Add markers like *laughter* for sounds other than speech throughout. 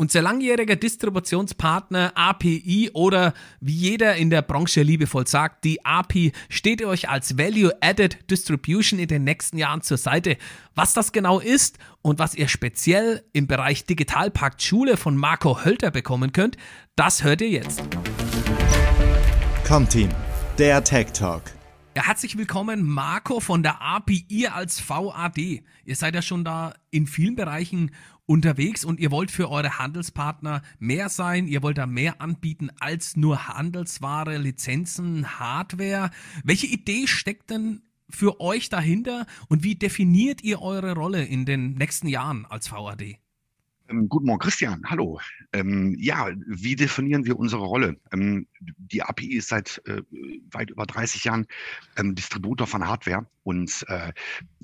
Unser langjähriger Distributionspartner API oder wie jeder in der Branche liebevoll sagt, die API steht euch als Value-Added Distribution in den nächsten Jahren zur Seite. Was das genau ist und was ihr speziell im Bereich Digitalpakt Schule von Marco Hölter bekommen könnt, das hört ihr jetzt. Comteam, der Tech Talk. Ja, herzlich willkommen, Marco von der API, ihr als VAD. Ihr seid ja schon da in vielen Bereichen unterwegs und ihr wollt für eure Handelspartner mehr sein, ihr wollt da mehr anbieten als nur Handelsware, Lizenzen, Hardware. Welche Idee steckt denn für euch dahinter und wie definiert ihr eure Rolle in den nächsten Jahren als VAD? Ähm, guten Morgen, Christian. Hallo. Ähm, ja, wie definieren wir unsere Rolle? Ähm, die API ist seit äh, weit über 30 Jahren ähm, Distributor von Hardware und äh,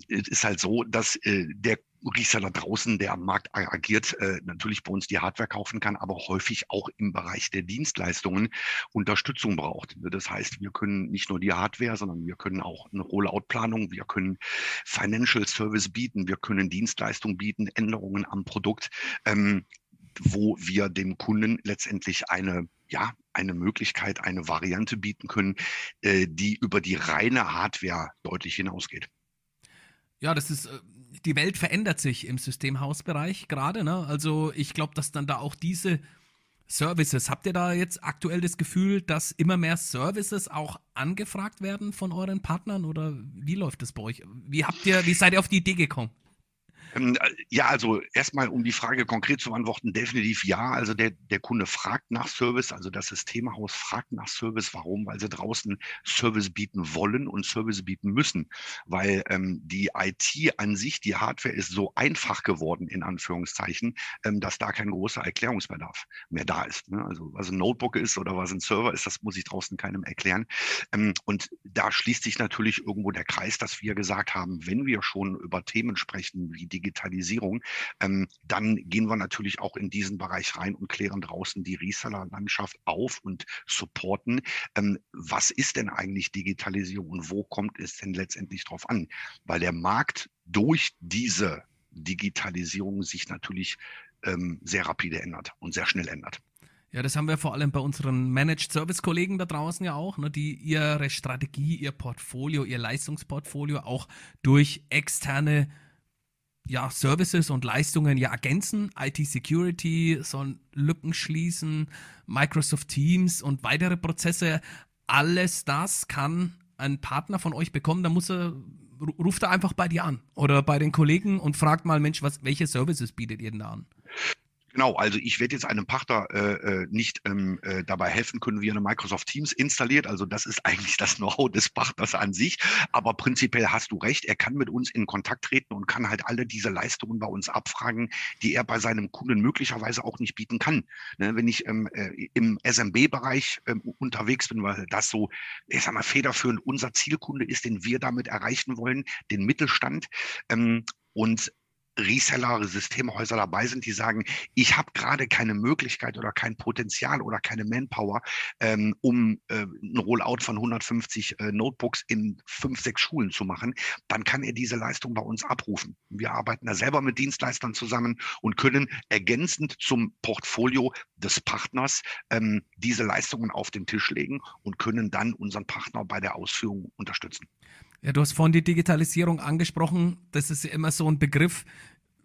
es ist halt so, dass äh, der Reseller draußen, der am Markt agiert, äh, natürlich bei uns die Hardware kaufen kann, aber häufig auch im Bereich der Dienstleistungen Unterstützung braucht. Das heißt, wir können nicht nur die Hardware, sondern wir können auch eine Rollout-Planung, wir können Financial Service bieten, wir können Dienstleistungen bieten, Änderungen am Produkt, ähm, wo wir dem Kunden letztendlich eine ja, eine Möglichkeit, eine Variante bieten können, äh, die über die reine Hardware deutlich hinausgeht. Ja, das ist, äh, die Welt verändert sich im Systemhausbereich gerade. Ne? Also ich glaube, dass dann da auch diese Services, habt ihr da jetzt aktuell das Gefühl, dass immer mehr Services auch angefragt werden von euren Partnern oder wie läuft das bei euch? Wie habt ihr, wie seid ihr auf die Idee gekommen? Ähm, ja, also erstmal, um die Frage konkret zu beantworten, definitiv ja. Also der, der Kunde fragt nach Service, also das Systemhaus fragt nach Service. Warum? Weil sie draußen Service bieten wollen und Service bieten müssen. Weil ähm, die IT an sich, die Hardware ist so einfach geworden, in Anführungszeichen, ähm, dass da kein großer Erklärungsbedarf mehr da ist. Ne? Also was ein Notebook ist oder was ein Server ist, das muss ich draußen keinem erklären. Ähm, und da schließt sich natürlich irgendwo der Kreis, dass wir gesagt haben, wenn wir schon über Themen sprechen wie die Digitalisierung, ähm, dann gehen wir natürlich auch in diesen Bereich rein und klären draußen die Reseller-Landschaft auf und supporten. Ähm, was ist denn eigentlich Digitalisierung und wo kommt es denn letztendlich drauf an? Weil der Markt durch diese Digitalisierung sich natürlich ähm, sehr rapide ändert und sehr schnell ändert. Ja, das haben wir vor allem bei unseren Managed Service Kollegen da draußen ja auch, ne, die ihre Strategie, ihr Portfolio, ihr Leistungsportfolio auch durch externe ja, Services und Leistungen ja ergänzen. IT-Security sollen Lücken schließen, Microsoft Teams und weitere Prozesse. Alles das kann ein Partner von euch bekommen. Da muss er, ruft er einfach bei dir an oder bei den Kollegen und fragt mal, Mensch, was, welche Services bietet ihr denn da an? Genau, also ich werde jetzt einem Partner äh, äh, nicht ähm, äh, dabei helfen können, wie er eine Microsoft Teams installiert. Also das ist *laughs* eigentlich das Know-how des Partners an sich. Aber prinzipiell hast du recht, er kann mit uns in Kontakt treten und kann halt alle diese Leistungen bei uns abfragen, die er bei seinem Kunden möglicherweise auch nicht bieten kann. Ne, wenn ich ähm, äh, im SMB-Bereich ähm, unterwegs bin, weil das so, ich sag mal, federführend unser Zielkunde ist, den wir damit erreichen wollen, den Mittelstand. Ähm, und Reseller, Systemhäuser dabei sind, die sagen, ich habe gerade keine Möglichkeit oder kein Potenzial oder keine Manpower, ähm, um äh, ein Rollout von 150 äh, Notebooks in fünf, sechs Schulen zu machen, dann kann er diese Leistung bei uns abrufen. Wir arbeiten da selber mit Dienstleistern zusammen und können ergänzend zum Portfolio des Partners ähm, diese Leistungen auf den Tisch legen und können dann unseren Partner bei der Ausführung unterstützen. Ja, du hast vorhin die Digitalisierung angesprochen. Das ist ja immer so ein Begriff.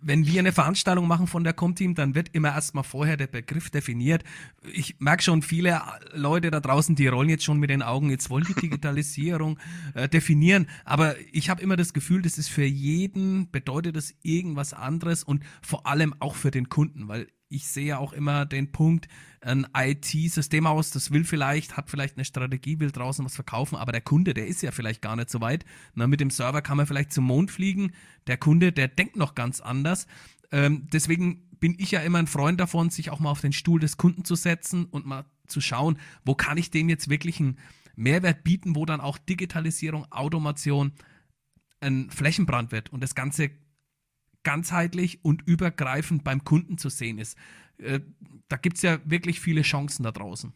Wenn wir eine Veranstaltung machen von der Comteam, dann wird immer erstmal vorher der Begriff definiert. Ich merke schon, viele Leute da draußen, die rollen jetzt schon mit den Augen, jetzt wollen die *laughs* Digitalisierung äh, definieren. Aber ich habe immer das Gefühl, das ist für jeden, bedeutet das irgendwas anderes und vor allem auch für den Kunden, weil ich sehe auch immer den Punkt, ein IT-Systemhaus, das will vielleicht, hat vielleicht eine Strategie, will draußen was verkaufen, aber der Kunde, der ist ja vielleicht gar nicht so weit. Na, mit dem Server kann man vielleicht zum Mond fliegen. Der Kunde, der denkt noch ganz anders. Ähm, deswegen bin ich ja immer ein Freund davon, sich auch mal auf den Stuhl des Kunden zu setzen und mal zu schauen, wo kann ich dem jetzt wirklich einen Mehrwert bieten, wo dann auch Digitalisierung, Automation ein Flächenbrand wird und das Ganze ganzheitlich und übergreifend beim Kunden zu sehen ist. Äh, da gibt es ja wirklich viele Chancen da draußen.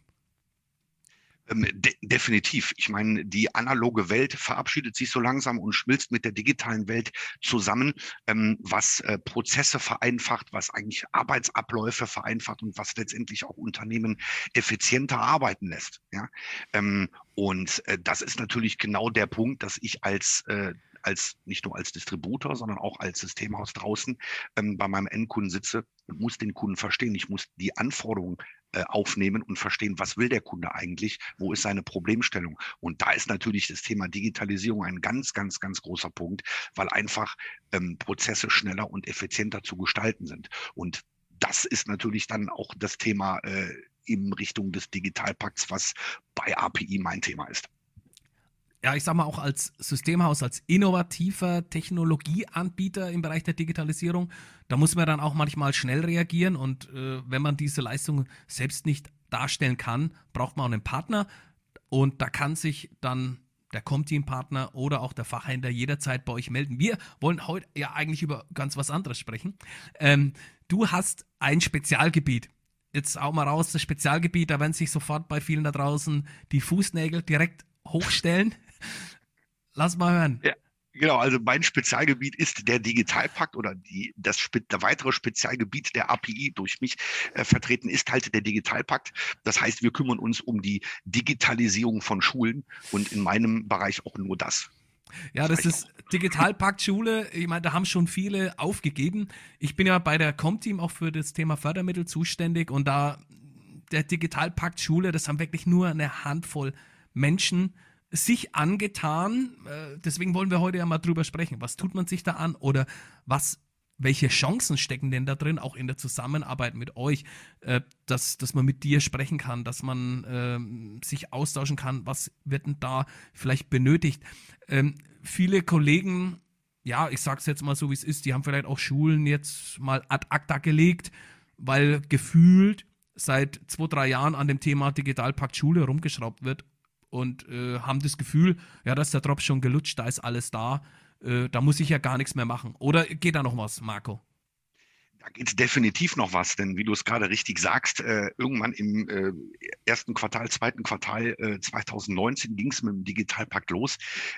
Ähm, de definitiv. Ich meine, die analoge Welt verabschiedet sich so langsam und schmilzt mit der digitalen Welt zusammen, ähm, was äh, Prozesse vereinfacht, was eigentlich Arbeitsabläufe vereinfacht und was letztendlich auch Unternehmen effizienter arbeiten lässt. Ja? Ähm, und äh, das ist natürlich genau der Punkt, dass ich als äh, als nicht nur als Distributor, sondern auch als Systemhaus draußen ähm, bei meinem Endkunden sitze und muss den Kunden verstehen. Ich muss die Anforderungen äh, aufnehmen und verstehen, was will der Kunde eigentlich, wo ist seine Problemstellung. Und da ist natürlich das Thema Digitalisierung ein ganz, ganz, ganz großer Punkt, weil einfach ähm, Prozesse schneller und effizienter zu gestalten sind. Und das ist natürlich dann auch das Thema äh, in Richtung des Digitalpakts, was bei API mein Thema ist ja, ich sag mal auch als Systemhaus, als innovativer Technologieanbieter im Bereich der Digitalisierung, da muss man dann auch manchmal schnell reagieren und äh, wenn man diese Leistung selbst nicht darstellen kann, braucht man auch einen Partner und da kann sich dann der Comteam-Partner oder auch der Fachhändler jederzeit bei euch melden. Wir wollen heute ja eigentlich über ganz was anderes sprechen. Ähm, du hast ein Spezialgebiet. Jetzt auch mal raus, das Spezialgebiet, da werden sich sofort bei vielen da draußen die Fußnägel direkt hochstellen. Lass mal hören. Ja. Genau, also mein Spezialgebiet ist der Digitalpakt oder die, das der weitere Spezialgebiet der API durch mich äh, vertreten ist halt der Digitalpakt. Das heißt, wir kümmern uns um die Digitalisierung von Schulen und in meinem Bereich auch nur das. Ja, das ist Digitalpakt Schule. Ich meine, da haben schon viele aufgegeben. Ich bin ja bei der Comteam auch für das Thema Fördermittel zuständig und da der Digitalpakt Schule, das haben wirklich nur eine Handvoll Menschen sich angetan. Äh, deswegen wollen wir heute ja mal drüber sprechen. Was tut man sich da an oder was, welche Chancen stecken denn da drin, auch in der Zusammenarbeit mit euch, äh, dass, dass man mit dir sprechen kann, dass man äh, sich austauschen kann, was wird denn da vielleicht benötigt. Ähm, viele Kollegen, ja, ich sag's jetzt mal so, wie es ist, die haben vielleicht auch Schulen jetzt mal ad acta gelegt, weil gefühlt seit zwei, drei Jahren an dem Thema Digitalpakt Schule rumgeschraubt wird und äh, haben das Gefühl, ja, dass der Drop schon gelutscht, da ist alles da, äh, da muss ich ja gar nichts mehr machen. Oder geht da noch was, Marco? Da geht definitiv noch was, denn wie du es gerade richtig sagst, äh, irgendwann im äh, ersten Quartal, zweiten Quartal äh, 2019 ging es mit dem Digitalpakt los.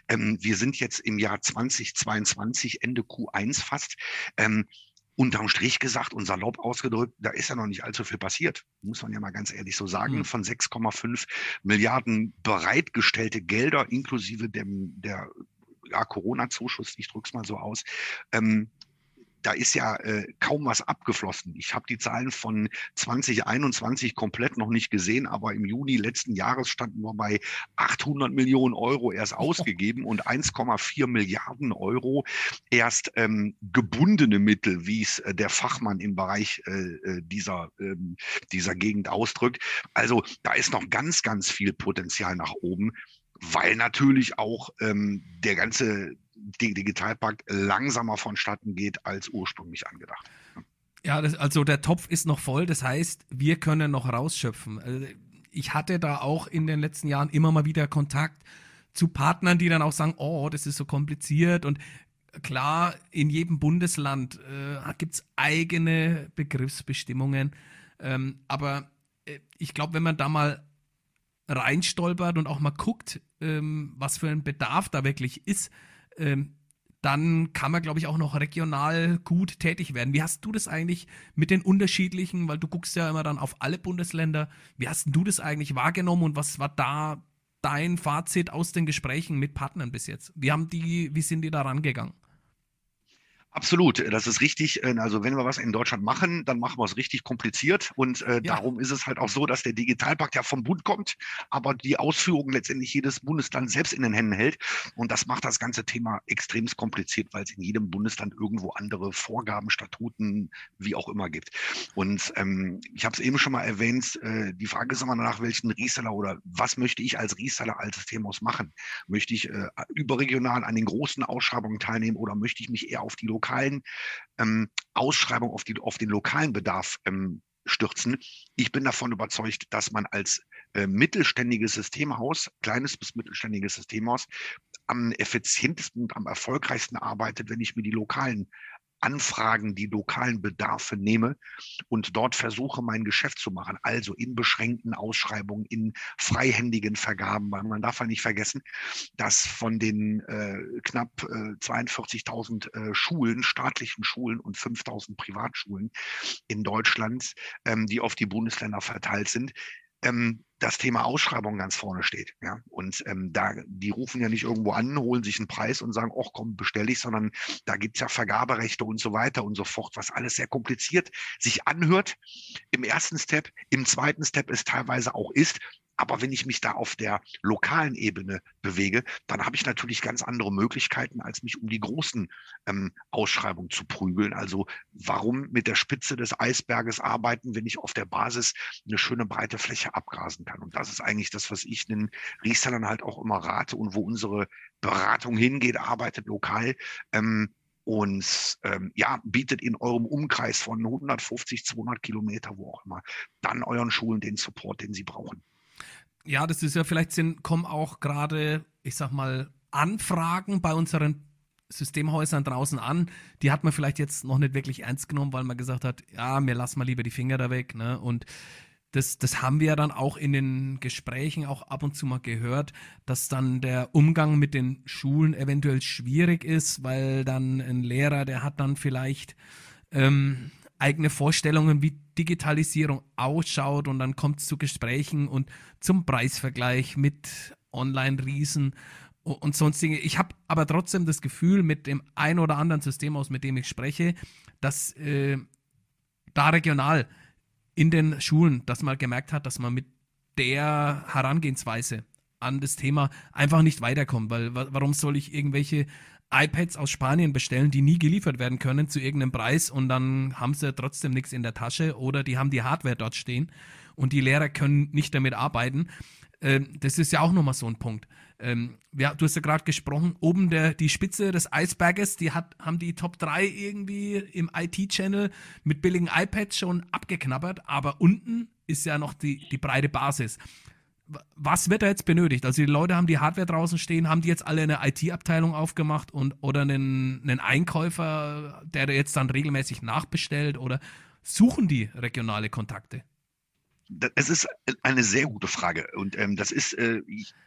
Ähm, wir sind jetzt im Jahr 2022, Ende Q1 fast. Ähm, unterm Strich gesagt und salopp ausgedrückt, da ist ja noch nicht allzu viel passiert. Muss man ja mal ganz ehrlich so sagen. Mhm. Von 6,5 Milliarden bereitgestellte Gelder inklusive dem, der ja, Corona-Zuschuss, ich drücke es mal so aus, ähm, da ist ja äh, kaum was abgeflossen. Ich habe die Zahlen von 2021 komplett noch nicht gesehen, aber im Juni letzten Jahres standen wir bei 800 Millionen Euro erst ausgegeben und 1,4 Milliarden Euro erst ähm, gebundene Mittel, wie es äh, der Fachmann im Bereich äh, äh dieser, ähm, dieser Gegend ausdrückt. Also da ist noch ganz, ganz viel Potenzial nach oben weil natürlich auch ähm, der ganze Digitalpakt langsamer vonstatten geht als ursprünglich angedacht. Ja, das, also der Topf ist noch voll, das heißt, wir können noch rausschöpfen. Also ich hatte da auch in den letzten Jahren immer mal wieder Kontakt zu Partnern, die dann auch sagen, oh, das ist so kompliziert und klar, in jedem Bundesland äh, gibt es eigene Begriffsbestimmungen, ähm, aber äh, ich glaube, wenn man da mal reinstolpert und auch mal guckt, ähm, was für ein Bedarf da wirklich ist, ähm, dann kann man, glaube ich, auch noch regional gut tätig werden. Wie hast du das eigentlich mit den unterschiedlichen, weil du guckst ja immer dann auf alle Bundesländer, wie hast du das eigentlich wahrgenommen und was war da dein Fazit aus den Gesprächen mit Partnern bis jetzt? Wie haben die, wie sind die da rangegangen? Absolut, das ist richtig. Äh, also wenn wir was in Deutschland machen, dann machen wir es richtig kompliziert. Und äh, ja. darum ist es halt auch so, dass der Digitalpakt ja vom Bund kommt, aber die Ausführung letztendlich jedes Bundesland selbst in den Händen hält. Und das macht das ganze Thema extrem kompliziert, weil es in jedem Bundesland irgendwo andere Vorgaben, Statuten, wie auch immer gibt. Und ähm, ich habe es eben schon mal erwähnt, äh, die Frage ist immer nach welchen Reseller oder was möchte ich als Reseller als Systemhaus machen? Möchte ich äh, überregional an den großen Ausschreibungen teilnehmen oder möchte ich mich eher auf die lokalen lokalen ähm, Ausschreibung auf, die, auf den lokalen Bedarf ähm, stürzen. Ich bin davon überzeugt, dass man als äh, mittelständiges Systemhaus, kleines bis mittelständiges Systemhaus, am effizientesten und am erfolgreichsten arbeitet, wenn ich mir die lokalen Anfragen, die lokalen Bedarfe nehme und dort versuche, mein Geschäft zu machen. Also in beschränkten Ausschreibungen, in freihändigen Vergaben, weil man darf ja nicht vergessen, dass von den äh, knapp äh, 42.000 äh, Schulen, staatlichen Schulen und 5.000 Privatschulen in Deutschland, ähm, die auf die Bundesländer verteilt sind, ähm, das Thema Ausschreibung ganz vorne steht. Ja? Und ähm, da, die rufen ja nicht irgendwo an, holen sich einen Preis und sagen, ach komm, bestell ich, sondern da gibt's ja Vergaberechte und so weiter und so fort, was alles sehr kompliziert sich anhört im ersten Step. Im zweiten Step es teilweise auch ist, aber wenn ich mich da auf der lokalen Ebene bewege, dann habe ich natürlich ganz andere Möglichkeiten, als mich um die großen ähm, Ausschreibungen zu prügeln. Also warum mit der Spitze des Eisberges arbeiten, wenn ich auf der Basis eine schöne breite Fläche abgrasen kann? Und das ist eigentlich das, was ich den Resellern halt auch immer rate und wo unsere Beratung hingeht, arbeitet lokal. Ähm, und ähm, ja, bietet in eurem Umkreis von 150, 200 Kilometer, wo auch immer, dann euren Schulen den Support, den sie brauchen ja, das ist ja vielleicht sind, kommen auch gerade, ich sag mal, Anfragen bei unseren Systemhäusern draußen an. Die hat man vielleicht jetzt noch nicht wirklich ernst genommen, weil man gesagt hat, ja, mir lass mal lieber die Finger da weg. Ne? Und das, das haben wir dann auch in den Gesprächen auch ab und zu mal gehört, dass dann der Umgang mit den Schulen eventuell schwierig ist, weil dann ein Lehrer, der hat dann vielleicht ähm, eigene Vorstellungen, wie Digitalisierung ausschaut und dann kommt es zu Gesprächen und zum Preisvergleich mit Online-Riesen und sonstige. Ich habe aber trotzdem das Gefühl, mit dem ein oder anderen System aus, mit dem ich spreche, dass äh, da regional in den Schulen, dass man gemerkt hat, dass man mit der Herangehensweise an das Thema einfach nicht weiterkommt, weil warum soll ich irgendwelche iPads aus Spanien bestellen, die nie geliefert werden können zu irgendeinem Preis und dann haben sie trotzdem nichts in der Tasche oder die haben die Hardware dort stehen und die Lehrer können nicht damit arbeiten. Ähm, das ist ja auch nochmal so ein Punkt. Ähm, ja, du hast ja gerade gesprochen, oben der, die Spitze des Eisberges, die hat, haben die Top 3 irgendwie im IT-Channel mit billigen iPads schon abgeknabbert, aber unten ist ja noch die, die breite Basis was wird da jetzt benötigt? Also die Leute haben die Hardware draußen stehen, haben die jetzt alle eine IT-Abteilung aufgemacht und oder einen, einen Einkäufer, der jetzt dann regelmäßig nachbestellt oder suchen die regionale Kontakte? Es ist eine sehr gute Frage und ähm, das ist äh,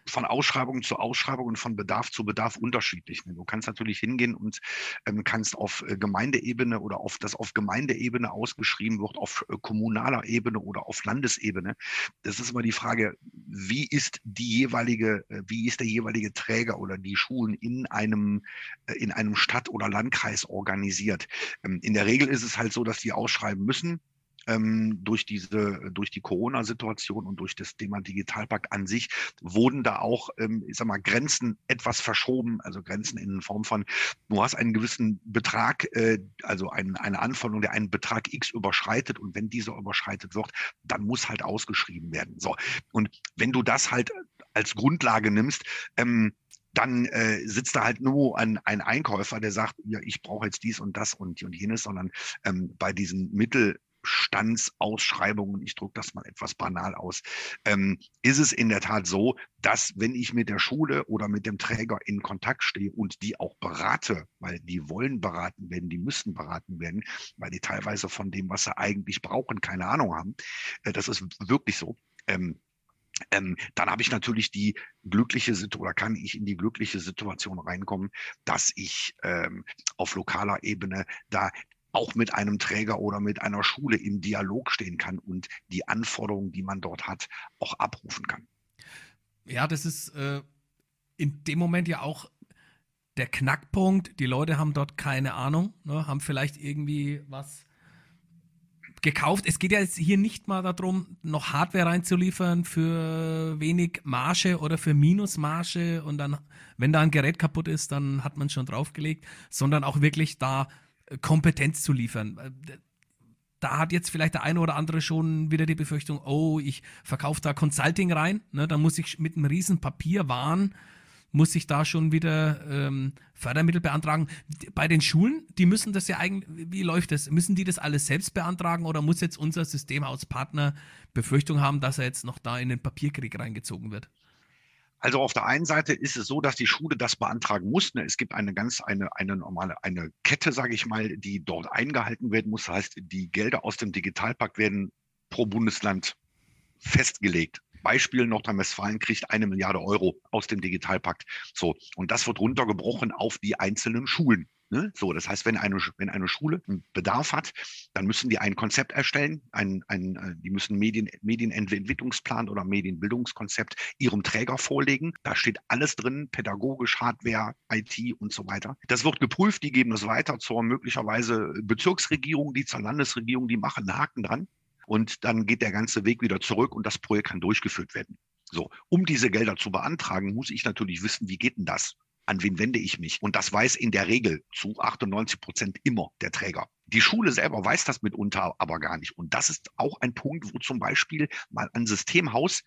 von Ausschreibung zu Ausschreibung und von Bedarf zu Bedarf unterschiedlich. Du kannst natürlich hingehen und ähm, kannst auf äh, Gemeindeebene oder auf das auf Gemeindeebene ausgeschrieben wird, auf äh, kommunaler Ebene oder auf Landesebene. Das ist immer die Frage, wie ist die jeweilige, äh, wie ist der jeweilige Träger oder die Schulen in einem äh, in einem Stadt oder Landkreis organisiert. Ähm, in der Regel ist es halt so, dass die ausschreiben müssen ähm, durch diese, durch die Corona-Situation und durch das Thema Digitalpakt an sich wurden da auch, ähm, ich sag mal, Grenzen etwas verschoben, also Grenzen in Form von, du hast einen gewissen Betrag, äh, also ein, eine Anforderung, der einen Betrag X überschreitet und wenn dieser überschreitet wird, dann muss halt ausgeschrieben werden. So. Und wenn du das halt als Grundlage nimmst, ähm, dann äh, sitzt da halt nur ein, ein Einkäufer, der sagt, ja, ich brauche jetzt dies und das und, und jenes, sondern ähm, bei diesen Mittel, Standsausschreibungen, ich drücke das mal etwas banal aus, ähm, ist es in der Tat so, dass wenn ich mit der Schule oder mit dem Träger in Kontakt stehe und die auch berate, weil die wollen beraten werden, die müssen beraten werden, weil die teilweise von dem, was sie eigentlich brauchen, keine Ahnung haben. Äh, das ist wirklich so. Ähm, ähm, dann habe ich natürlich die glückliche Situation oder kann ich in die glückliche Situation reinkommen, dass ich ähm, auf lokaler Ebene da auch mit einem Träger oder mit einer Schule im Dialog stehen kann und die Anforderungen, die man dort hat, auch abrufen kann. Ja, das ist äh, in dem Moment ja auch der Knackpunkt. Die Leute haben dort keine Ahnung, ne, haben vielleicht irgendwie was gekauft. Es geht ja jetzt hier nicht mal darum, noch Hardware reinzuliefern für wenig Marge oder für Minusmarge und dann, wenn da ein Gerät kaputt ist, dann hat man schon draufgelegt, sondern auch wirklich da Kompetenz zu liefern. Da hat jetzt vielleicht der eine oder andere schon wieder die Befürchtung, oh, ich verkaufe da Consulting rein, ne, da muss ich mit einem riesen Papierwahn muss ich da schon wieder ähm, Fördermittel beantragen. Bei den Schulen, die müssen das ja eigentlich, wie läuft das? Müssen die das alles selbst beantragen oder muss jetzt unser Systemhauspartner Befürchtung haben, dass er jetzt noch da in den Papierkrieg reingezogen wird? Also auf der einen Seite ist es so, dass die Schule das beantragen muss. Ne? Es gibt eine ganz eine eine normale eine Kette, sage ich mal, die dort eingehalten werden muss. Das heißt, die Gelder aus dem Digitalpakt werden pro Bundesland festgelegt. Beispiel Nordrhein-Westfalen kriegt eine Milliarde Euro aus dem Digitalpakt. So und das wird runtergebrochen auf die einzelnen Schulen. Ne? So, das heißt, wenn eine, wenn eine Schule einen Bedarf hat, dann müssen die ein Konzept erstellen, ein, ein, äh, die müssen Medien, Medienentwicklungsplan oder Medienbildungskonzept ihrem Träger vorlegen. Da steht alles drin, pädagogisch, Hardware, IT und so weiter. Das wird geprüft, die geben das weiter zur möglicherweise Bezirksregierung, die zur Landesregierung, die machen einen Haken dran. Und dann geht der ganze Weg wieder zurück und das Projekt kann durchgeführt werden. So, um diese Gelder zu beantragen, muss ich natürlich wissen, wie geht denn das? An wen wende ich mich? Und das weiß in der Regel zu 98 Prozent immer der Träger. Die Schule selber weiß das mitunter aber gar nicht. Und das ist auch ein Punkt, wo zum Beispiel mal ein Systemhaus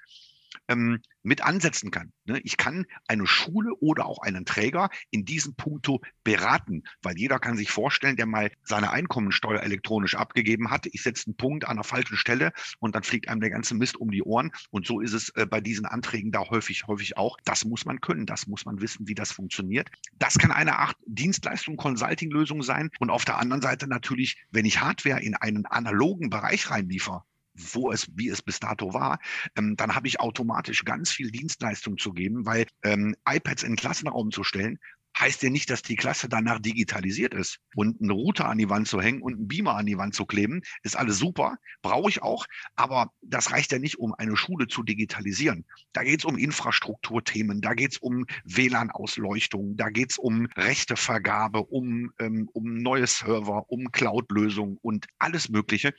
ähm, mit ansetzen kann. Ne? Ich kann eine Schule oder auch einen Träger in diesem Punkto beraten, weil jeder kann sich vorstellen, der mal seine Einkommensteuer elektronisch abgegeben hat, ich setze einen Punkt an der falschen Stelle und dann fliegt einem der ganze Mist um die Ohren. Und so ist es äh, bei diesen Anträgen da häufig, häufig auch. Das muss man können, das muss man wissen, wie das funktioniert. Das kann eine Art Dienstleistung, Consulting-Lösung sein. Und auf der anderen Seite natürlich, wenn ich Hardware in einen analogen Bereich reinliefer, wo es, wie es bis dato war, ähm, dann habe ich automatisch ganz viel Dienstleistung zu geben, weil ähm, iPads in den Klassenraum zu stellen, heißt ja nicht, dass die Klasse danach digitalisiert ist. Und einen Router an die Wand zu hängen und einen Beamer an die Wand zu kleben, ist alles super, brauche ich auch. Aber das reicht ja nicht, um eine Schule zu digitalisieren. Da geht es um Infrastrukturthemen, da geht es um WLAN-Ausleuchtung, da geht es um Rechtevergabe, um, ähm, um neue Server, um Cloud-Lösungen und alles Mögliche.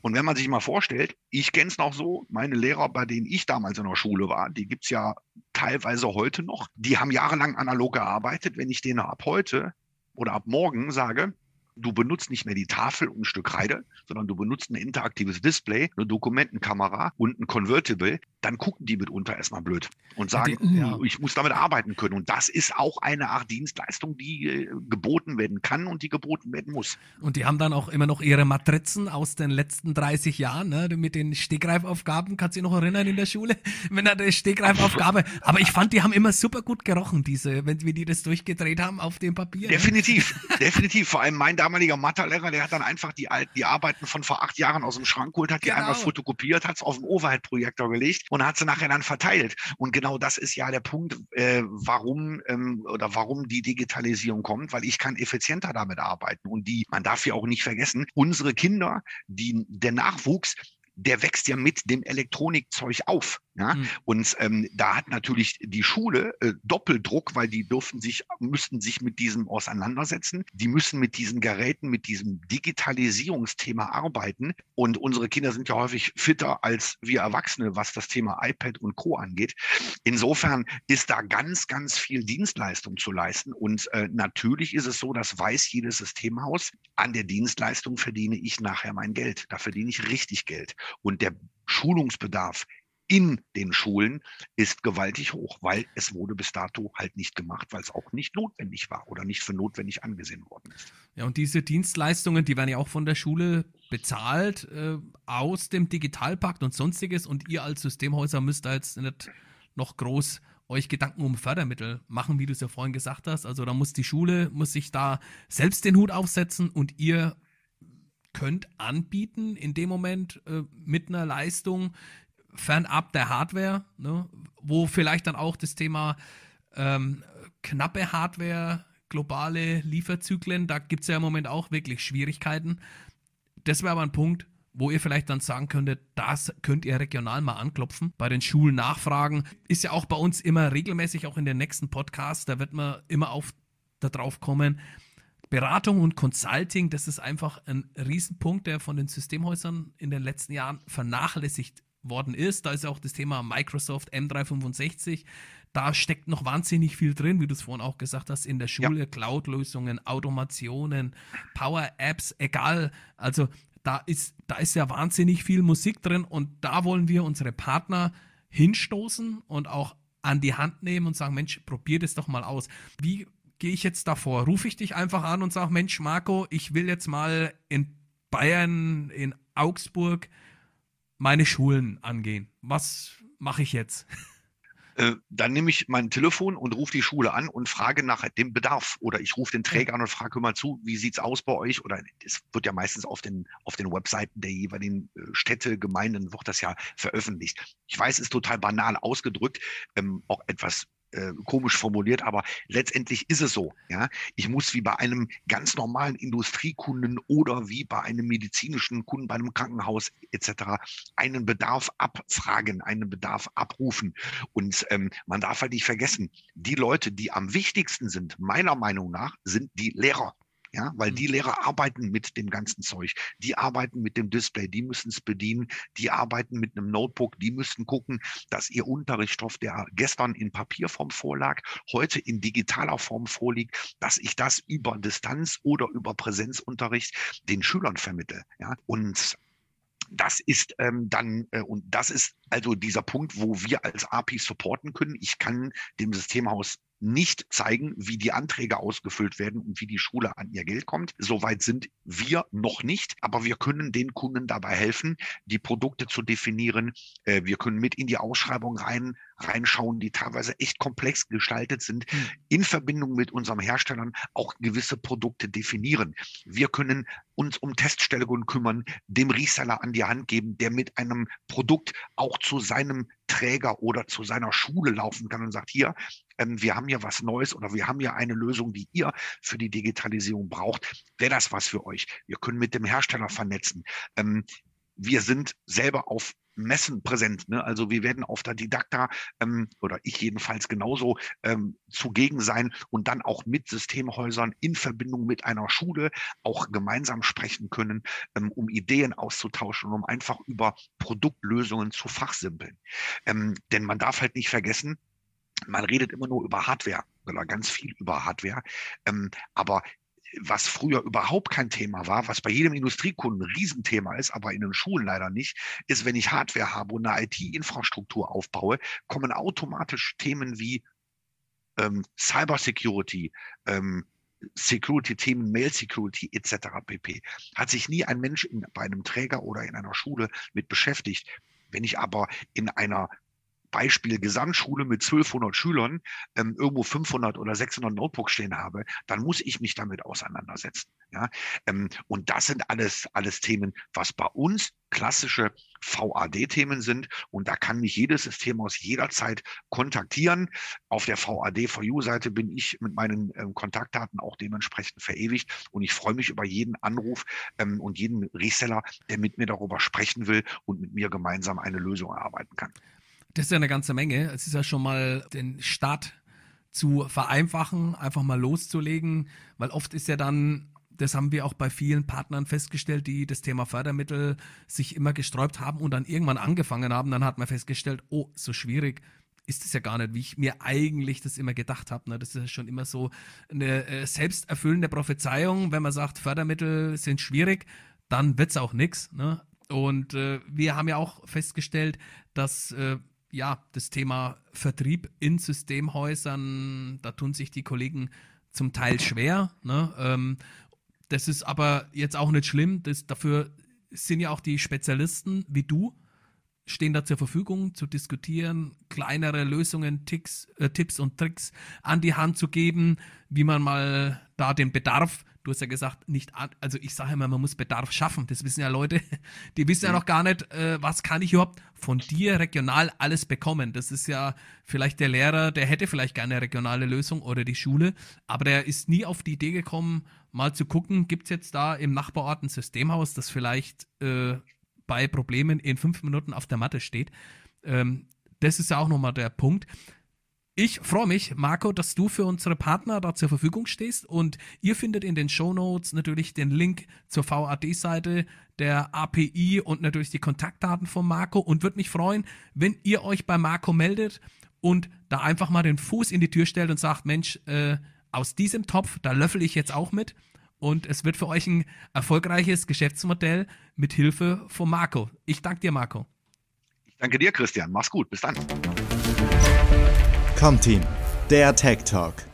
Und wenn man sich mal vorstellt, ich kenne es noch so, meine Lehrer, bei denen ich damals in der Schule war, die gibt es ja teilweise heute noch. Die haben jahrelang analog gearbeitet. Wenn ich denen ab heute oder ab morgen sage, du benutzt nicht mehr die Tafel und ein Stück Kreide, sondern du benutzt ein interaktives Display, eine Dokumentenkamera und ein Convertible, dann gucken die mitunter erstmal blöd und sagen, die, ja. ich muss damit arbeiten können. Und das ist auch eine Art Dienstleistung, die äh, geboten werden kann und die geboten werden muss. Und die haben dann auch immer noch ihre Matrizen aus den letzten 30 Jahren, ne, mit den Stegreifaufgaben. Kannst du dich noch erinnern in der Schule? *laughs* Wenn er die Stegreifaufgabe. Aber ich fand, die haben immer super gut gerochen, diese, wenn wir die das durchgedreht haben auf dem Papier. Ne? Definitiv, ne? *laughs* definitiv. Vor allem mein damaliger Mathelehrer, der hat dann einfach die, die Arbeiten von vor acht Jahren aus dem Schrank geholt, hat die genau. einmal fotokopiert, hat es auf den Overhead-Projektor gelegt und hat sie nachher dann verteilt. Und genau das ist ja der Punkt, äh, warum ähm, oder warum die Digitalisierung kommt, weil ich kann effizienter damit arbeiten. Und die, man darf ja auch nicht vergessen, unsere Kinder, die, der Nachwuchs, der wächst ja mit dem Elektronikzeug auf. Ja? Mhm. Und ähm, da hat natürlich die Schule äh, Doppeldruck, weil die dürfen sich, müssten sich mit diesem auseinandersetzen. Die müssen mit diesen Geräten, mit diesem Digitalisierungsthema arbeiten. Und unsere Kinder sind ja häufig fitter als wir Erwachsene, was das Thema iPad und Co. angeht. Insofern ist da ganz, ganz viel Dienstleistung zu leisten. Und äh, natürlich ist es so, das weiß jedes Systemhaus, an der Dienstleistung verdiene ich nachher mein Geld. Da verdiene ich richtig Geld. Und der Schulungsbedarf in den Schulen ist gewaltig hoch, weil es wurde bis dato halt nicht gemacht, weil es auch nicht notwendig war oder nicht für notwendig angesehen worden ist. Ja, und diese Dienstleistungen, die werden ja auch von der Schule bezahlt äh, aus dem Digitalpakt und sonstiges und ihr als Systemhäuser müsst da jetzt nicht noch groß euch Gedanken um Fördermittel machen, wie du es ja vorhin gesagt hast. Also da muss die Schule, muss sich da selbst den Hut aufsetzen und ihr könnt anbieten in dem Moment äh, mit einer Leistung, fernab der Hardware, ne, wo vielleicht dann auch das Thema ähm, knappe Hardware, globale Lieferzyklen, da gibt es ja im Moment auch wirklich Schwierigkeiten. Das wäre aber ein Punkt, wo ihr vielleicht dann sagen könntet, das könnt ihr regional mal anklopfen, bei den Schulen nachfragen. Ist ja auch bei uns immer regelmäßig, auch in den nächsten Podcasts, da wird man immer auf darauf kommen. Beratung und Consulting, das ist einfach ein Riesenpunkt, der von den Systemhäusern in den letzten Jahren vernachlässigt worden ist. Da ist ja auch das Thema Microsoft M365. Da steckt noch wahnsinnig viel drin, wie du es vorhin auch gesagt hast, in der Schule, ja. Cloud-Lösungen, Automationen, Power-Apps, egal. Also da ist, da ist ja wahnsinnig viel Musik drin und da wollen wir unsere Partner hinstoßen und auch an die Hand nehmen und sagen, Mensch, probier das doch mal aus. Wie gehe ich jetzt davor? Rufe ich dich einfach an und sage, Mensch, Marco, ich will jetzt mal in Bayern, in Augsburg meine Schulen angehen. Was mache ich jetzt? *laughs* Äh, dann nehme ich mein Telefon und rufe die Schule an und frage nach dem Bedarf. Oder ich rufe den Träger an und frage, hör mal zu, wie sieht's aus bei euch? Oder es wird ja meistens auf den, auf den Webseiten der jeweiligen äh, Städte, Gemeinden wird das ja veröffentlicht. Ich weiß, es ist total banal ausgedrückt, ähm, auch etwas äh, komisch formuliert, aber letztendlich ist es so. Ja, ich muss wie bei einem ganz normalen Industriekunden oder wie bei einem medizinischen Kunden bei einem Krankenhaus etc. einen Bedarf abfragen, einen Bedarf abrufen. Und ähm, man darf halt nicht vergessen, die Leute, die am wichtigsten sind, meiner Meinung nach, sind die Lehrer. Ja, weil die mhm. Lehrer arbeiten mit dem ganzen Zeug. Die arbeiten mit dem Display, die müssen es bedienen, die arbeiten mit einem Notebook, die müssen gucken, dass ihr Unterrichtsstoff, der gestern in Papierform vorlag, heute in digitaler Form vorliegt, dass ich das über Distanz oder über Präsenzunterricht den Schülern vermittle. Ja, und das ist ähm, dann, äh, und das ist also dieser Punkt, wo wir als API supporten können. Ich kann dem Systemhaus nicht zeigen, wie die Anträge ausgefüllt werden und wie die Schule an ihr Geld kommt. Soweit sind wir noch nicht, aber wir können den Kunden dabei helfen, die Produkte zu definieren. Äh, wir können mit in die Ausschreibung rein reinschauen, die teilweise echt komplex gestaltet sind, hm. in Verbindung mit unseren Herstellern auch gewisse Produkte definieren. Wir können uns um Teststellungen kümmern, dem Reseller an die Hand geben, der mit einem Produkt auch zu seinem Träger oder zu seiner Schule laufen kann und sagt, hier, ähm, wir haben hier was Neues oder wir haben hier eine Lösung, die ihr für die Digitalisierung braucht. Wäre das was für euch? Wir können mit dem Hersteller vernetzen. Ähm, wir sind selber auf Messen präsent. Ne? Also wir werden auf der Didakta ähm, oder ich jedenfalls genauso ähm, zugegen sein und dann auch mit Systemhäusern in Verbindung mit einer Schule auch gemeinsam sprechen können, ähm, um Ideen auszutauschen und um einfach über Produktlösungen zu fachsimpeln. Ähm, denn man darf halt nicht vergessen, man redet immer nur über Hardware oder ganz viel über Hardware. Ähm, aber was früher überhaupt kein Thema war, was bei jedem Industriekunden ein Riesenthema ist, aber in den Schulen leider nicht, ist, wenn ich Hardware habe und eine IT-Infrastruktur aufbaue, kommen automatisch Themen wie ähm, Cybersecurity, ähm, Security-Themen, Mail-Security etc. pp. Hat sich nie ein Mensch in, bei einem Träger oder in einer Schule mit beschäftigt. Wenn ich aber in einer Beispiel Gesamtschule mit 1200 Schülern ähm, irgendwo 500 oder 600 Notebooks stehen habe, dann muss ich mich damit auseinandersetzen. Ja? Ähm, und das sind alles, alles Themen, was bei uns klassische VAD-Themen sind. Und da kann mich jedes System aus jederzeit kontaktieren. Auf der VAD-For-You-Seite bin ich mit meinen ähm, Kontaktdaten auch dementsprechend verewigt. Und ich freue mich über jeden Anruf ähm, und jeden Reseller, der mit mir darüber sprechen will und mit mir gemeinsam eine Lösung erarbeiten kann. Das ist ja eine ganze Menge. Es ist ja schon mal den Start zu vereinfachen, einfach mal loszulegen, weil oft ist ja dann, das haben wir auch bei vielen Partnern festgestellt, die das Thema Fördermittel sich immer gesträubt haben und dann irgendwann angefangen haben, dann hat man festgestellt, oh, so schwierig ist es ja gar nicht, wie ich mir eigentlich das immer gedacht habe. Ne? Das ist ja schon immer so eine äh, selbsterfüllende Prophezeiung, wenn man sagt, Fördermittel sind schwierig, dann wird es auch nichts. Ne? Und äh, wir haben ja auch festgestellt, dass äh, ja, das Thema Vertrieb in Systemhäusern, da tun sich die Kollegen zum Teil schwer. Ne? Ähm, das ist aber jetzt auch nicht schlimm. Das, dafür sind ja auch die Spezialisten wie du, stehen da zur Verfügung, zu diskutieren, kleinere Lösungen, Ticks, äh, Tipps und Tricks an die Hand zu geben, wie man mal da den Bedarf du hast ja gesagt, nicht, also ich sage immer, man muss Bedarf schaffen. Das wissen ja Leute, *laughs* die wissen ja noch gar nicht, äh, was kann ich überhaupt von dir regional alles bekommen. Das ist ja vielleicht der Lehrer, der hätte vielleicht gerne eine regionale Lösung oder die Schule, aber der ist nie auf die Idee gekommen, mal zu gucken, gibt es jetzt da im Nachbarort ein Systemhaus, das vielleicht äh, bei Problemen in fünf Minuten auf der Matte steht. Ähm, das ist ja auch nochmal der Punkt. Ich freue mich, Marco, dass du für unsere Partner da zur Verfügung stehst und ihr findet in den Show Notes natürlich den Link zur VAD-Seite der API und natürlich die Kontaktdaten von Marco und würde mich freuen, wenn ihr euch bei Marco meldet und da einfach mal den Fuß in die Tür stellt und sagt, Mensch, äh, aus diesem Topf, da löffel ich jetzt auch mit und es wird für euch ein erfolgreiches Geschäftsmodell mit Hilfe von Marco. Ich danke dir, Marco. Ich danke dir, Christian. Mach's gut. Bis dann. Comteam, der Tech Talk.